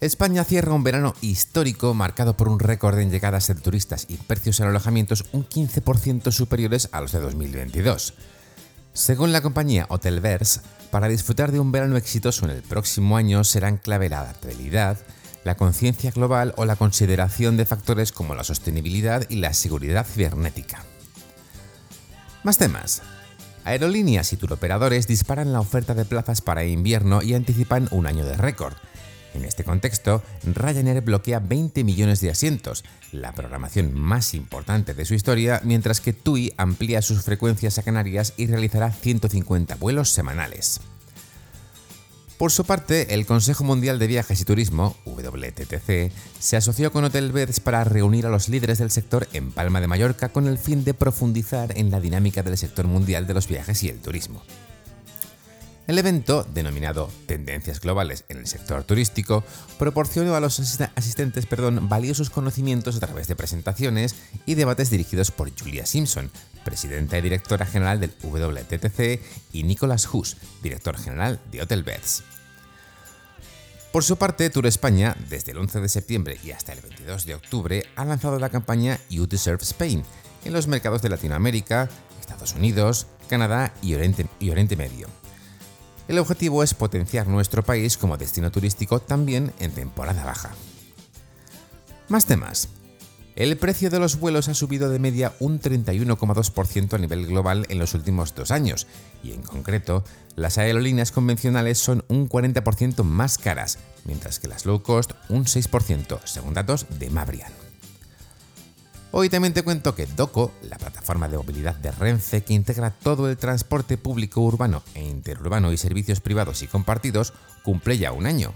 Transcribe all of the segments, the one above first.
España cierra un verano histórico marcado por un récord en llegadas de turistas y precios en alojamientos un 15% superiores a los de 2022. Según la compañía Hotelverse, para disfrutar de un verano exitoso en el próximo año serán clave la adaptabilidad, la conciencia global o la consideración de factores como la sostenibilidad y la seguridad cibernética. Más temas. Aerolíneas y turoperadores disparan la oferta de plazas para invierno y anticipan un año de récord. En este contexto, Ryanair bloquea 20 millones de asientos, la programación más importante de su historia, mientras que TUI amplía sus frecuencias a Canarias y realizará 150 vuelos semanales. Por su parte, el Consejo Mundial de Viajes y Turismo, WTTC, se asoció con Hotel Beds para reunir a los líderes del sector en Palma de Mallorca con el fin de profundizar en la dinámica del sector mundial de los viajes y el turismo. El evento, denominado Tendencias Globales en el Sector Turístico, proporcionó a los asistentes perdón, valiosos conocimientos a través de presentaciones y debates dirigidos por Julia Simpson, presidenta y directora general del WTTC, y Nicolas Hus, director general de Hotel Beds. Por su parte, Tour España, desde el 11 de septiembre y hasta el 22 de octubre, ha lanzado la campaña You Deserve Spain en los mercados de Latinoamérica, Estados Unidos, Canadá y Oriente, y Oriente Medio. El objetivo es potenciar nuestro país como destino turístico también en temporada baja. Más temas. El precio de los vuelos ha subido de media un 31,2% a nivel global en los últimos dos años, y en concreto, las aerolíneas convencionales son un 40% más caras, mientras que las low cost un 6%, según datos de Mabrian. Hoy también te cuento que DOCO, la plataforma de movilidad de Renfe que integra todo el transporte público urbano e interurbano y servicios privados y compartidos, cumple ya un año.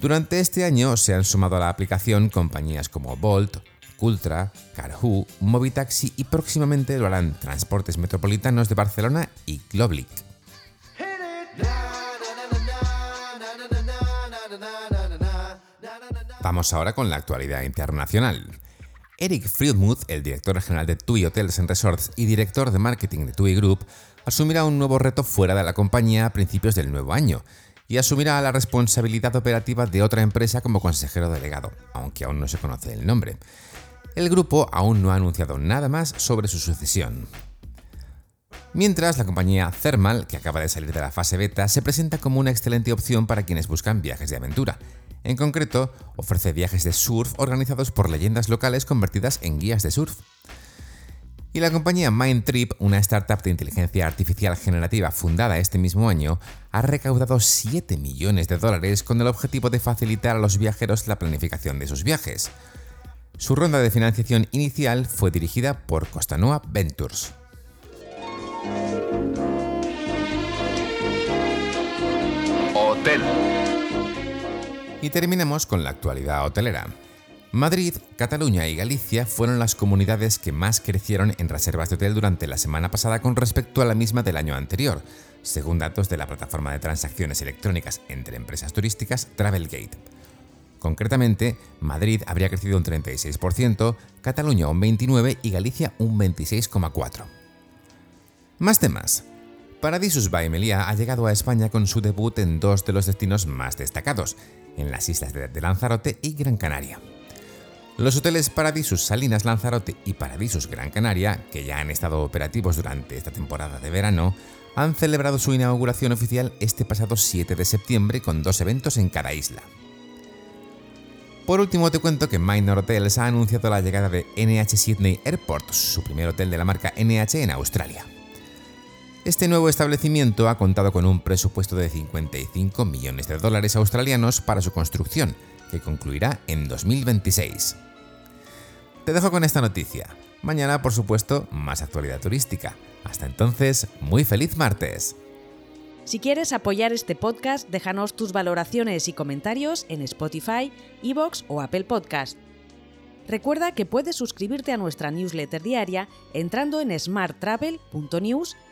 Durante este año se han sumado a la aplicación compañías como Bolt, Cultra, Carhu, Movitaxi y próximamente lo harán Transportes Metropolitanos de Barcelona y Globlic. Vamos ahora con la actualidad internacional. Eric Friedmuth, el director general de TUI Hotels and Resorts y director de marketing de TUI Group, asumirá un nuevo reto fuera de la compañía a principios del nuevo año y asumirá la responsabilidad operativa de otra empresa como consejero delegado, aunque aún no se conoce el nombre. El grupo aún no ha anunciado nada más sobre su sucesión. Mientras, la compañía Thermal, que acaba de salir de la fase beta, se presenta como una excelente opción para quienes buscan viajes de aventura, en concreto, ofrece viajes de surf organizados por leyendas locales convertidas en guías de surf. Y la compañía Mindtrip, una startup de inteligencia artificial generativa fundada este mismo año, ha recaudado 7 millones de dólares con el objetivo de facilitar a los viajeros la planificación de sus viajes. Su ronda de financiación inicial fue dirigida por Costanoa Ventures. Hotel. Y terminemos con la actualidad hotelera. Madrid, Cataluña y Galicia fueron las comunidades que más crecieron en reservas de hotel durante la semana pasada con respecto a la misma del año anterior, según datos de la plataforma de transacciones electrónicas entre empresas turísticas Travelgate. Concretamente, Madrid habría crecido un 36%, Cataluña un 29% y Galicia un 26,4%. Más temas. Paradisus by Melia ha llegado a España con su debut en dos de los destinos más destacados, en las islas de Lanzarote y Gran Canaria. Los hoteles Paradisus Salinas Lanzarote y Paradisus Gran Canaria, que ya han estado operativos durante esta temporada de verano, han celebrado su inauguración oficial este pasado 7 de septiembre con dos eventos en cada isla. Por último te cuento que Minor Hotels ha anunciado la llegada de NH Sydney Airport, su primer hotel de la marca NH en Australia. Este nuevo establecimiento ha contado con un presupuesto de 55 millones de dólares australianos para su construcción, que concluirá en 2026. Te dejo con esta noticia. Mañana, por supuesto, más actualidad turística. Hasta entonces, muy feliz martes. Si quieres apoyar este podcast, déjanos tus valoraciones y comentarios en Spotify, Evox o Apple Podcast. Recuerda que puedes suscribirte a nuestra newsletter diaria entrando en smarttravel.news